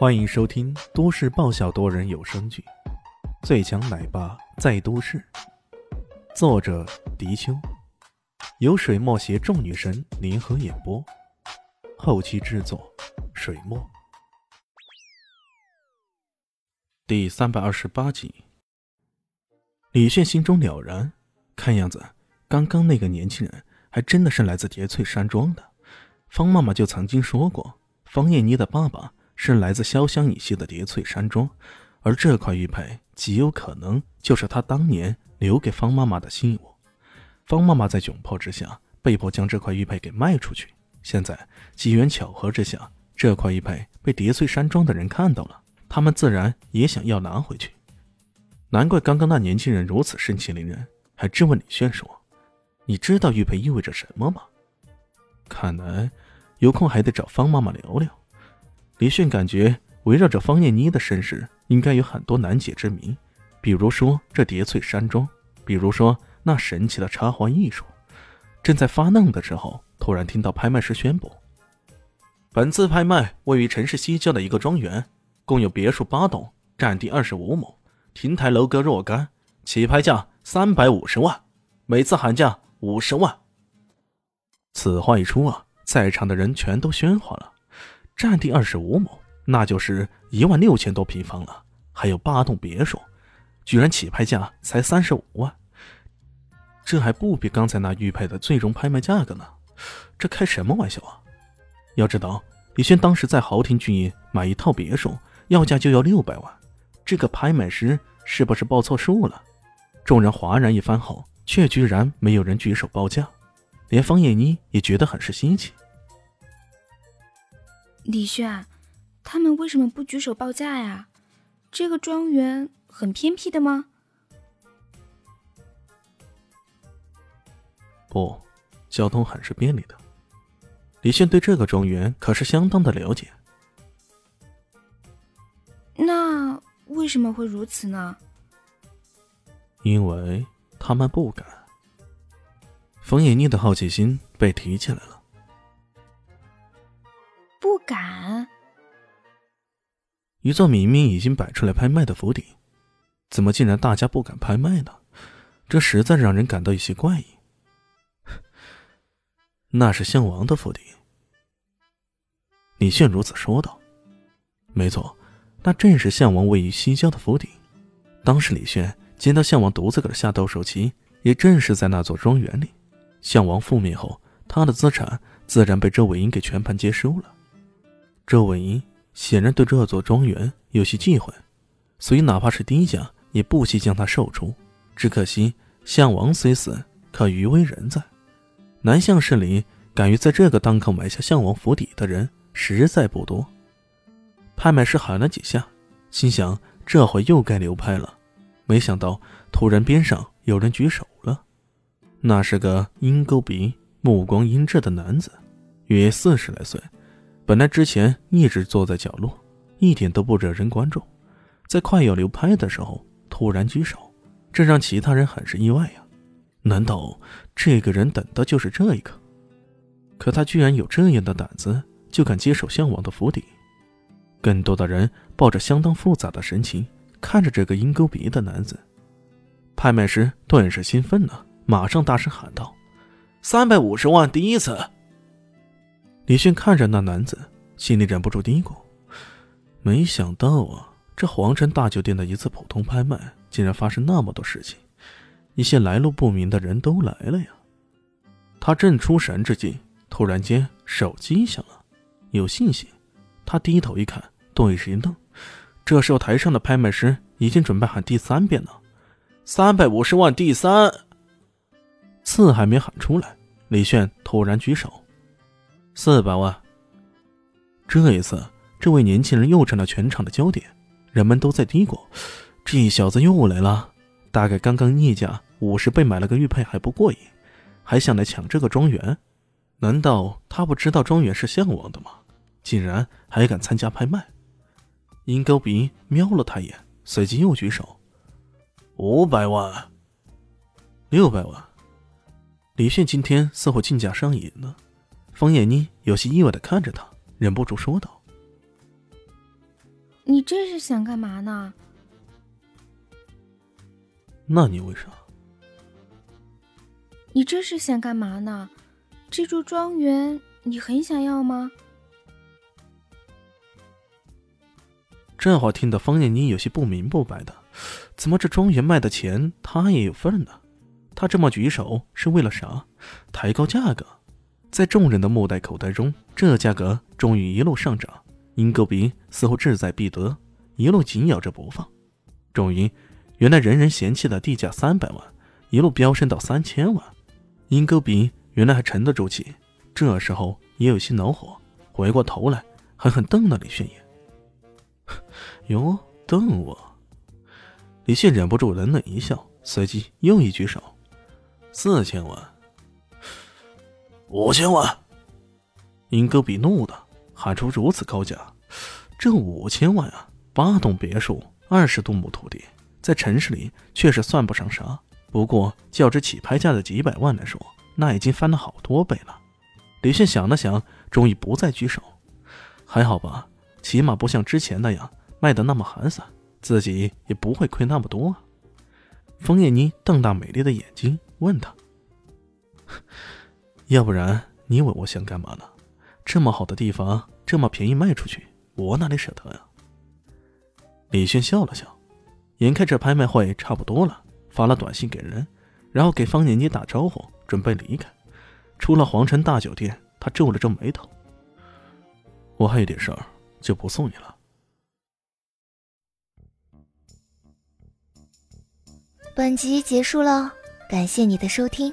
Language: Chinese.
欢迎收听都市爆笑多人有声剧《最强奶爸在都市》，作者：迪秋，由水墨携众女神联合演播，后期制作：水墨。第三百二十八集，李炫心中了然，看样子刚刚那个年轻人还真的是来自叠翠山庄的。方妈妈就曾经说过，方艳妮的爸爸。是来自潇湘以西的叠翠山庄，而这块玉佩极有可能就是他当年留给方妈妈的信物。方妈妈在窘迫之下，被迫将这块玉佩给卖出去。现在机缘巧合之下，这块玉佩被叠翠山庄的人看到了，他们自然也想要拿回去。难怪刚刚那年轻人如此盛气凌人，还质问李炫说：“你知道玉佩意味着什么吗？”看来有空还得找方妈妈聊聊。李迅感觉围绕着方艳妮的身世，应该有很多难解之谜，比如说这叠翠山庄，比如说那神奇的插花艺术。正在发愣的时候，突然听到拍卖师宣布：本次拍卖位于城市西郊的一个庄园，共有别墅八栋，占地二十五亩，亭台楼阁若干，起拍价三百五十万，每次喊价五十万。此话一出啊，在场的人全都喧哗了。占地二十五亩，那就是一万六千多平方了。还有八栋别墅，居然起拍价才三十五万，这还不比刚才那玉佩的最终拍卖价格呢？这开什么玩笑啊！要知道，李轩当时在豪庭聚业买一套别墅，要价就要六百万，这个拍卖师是不是报错数了？众人哗然一番后，却居然没有人举手报价，连方艳妮也觉得很是稀奇。李炫，他们为什么不举手报价呀？这个庄园很偏僻的吗？不，交通很是便利的。李炫对这个庄园可是相当的了解。那为什么会如此呢？因为他们不敢。冯野妮的好奇心被提起来了。不敢！一座明明已经摆出来拍卖的府邸，怎么竟然大家不敢拍卖呢？这实在让人感到有些怪异。那是项王的府邸。李炫如此说道：“没错，那正是项王位于西郊的府邸。当时李炫见到项王独自搁这下斗兽棋，也正是在那座庄园里。项王覆灭后，他的资产自然被周伟英给全盘接收了。”周伟英显然对这座庄园有些忌讳，所以哪怕是低价也不惜将它售出。只可惜项王虽死，可余威仍在。南向市里敢于在这个当口买下项王府邸的人实在不多。拍卖师喊了几下，心想这回又该流拍了。没想到突然边上有人举手了，那是个鹰钩鼻、目光阴鸷的男子，约四十来岁。本来之前一直坐在角落，一点都不惹人关注，在快要流拍的时候突然举手，这让其他人很是意外呀。难道这个人等的就是这一刻？可他居然有这样的胆子，就敢接手项王的府邸。更多的人抱着相当复杂的神情看着这个鹰钩鼻的男子。拍卖师顿时兴奋了，马上大声喊道：“三百五十万，第一次！”李迅看着那男子，心里忍不住嘀咕：“没想到啊，这皇城大酒店的一次普通拍卖，竟然发生那么多事情，一些来路不明的人都来了呀！”他正出神之际，突然间手机响了，有信息。他低头一看，顿时一愣。这时候台上的拍卖师已经准备喊第三遍了：“三百五十万，第三。”次还没喊出来，李炫突然举手。四百万。这一次，这位年轻人又成了全场的焦点，人们都在嘀咕：“这小子又来了，大概刚刚溢价五十倍买了个玉佩还不过瘾，还想来抢这个庄园？难道他不知道庄园是向往的吗？竟然还敢参加拍卖？”鹰钩鼻瞄了他一眼，随即又举手：“五百万，六百万。”李炫今天似乎竞价上瘾了。方艳妮有些意外的看着他，忍不住说道：“你这是想干嘛呢？那你为啥？你这是想干嘛呢？这座庄园你很想要吗？这话听得方艳妮有些不明不白的，怎么这庄园卖的钱她也有份呢？她这么举手是为了啥？抬高价格？在众人的目瞪口呆中，这价格终于一路上涨。鹰钩鼻似乎志在必得，一路紧咬着不放。终于，原来人人嫌弃的地价三百万，一路飙升到三千万。鹰钩鼻原来还沉得住气，这时候也有些恼火，回过头来狠狠瞪了李炫一眼。哟，瞪我！李炫忍不住冷冷一笑，随即又一举手：“四千万，五千万！”鹰钩鼻怒的喊出如此高价，这五千万啊，八栋别墅，二十多亩土地，在城市里确实算不上啥。不过，较之起拍价的几百万来说，那已经翻了好多倍了。李迅想了想，终于不再举手。还好吧，起码不像之前那样卖的那么寒酸，自己也不会亏那么多。啊。枫叶妮瞪大美丽的眼睛问他：“要不然你以为我想干嘛呢？这么好的地方，这么便宜卖出去，我哪里舍得呀？”李炫笑了笑，眼看这拍卖会差不多了。发了短信给人，然后给方念妮打招呼，准备离开。出了皇城大酒店，他皱了皱眉头：“我还有点事儿，就不送你了。”本集结束了，感谢你的收听，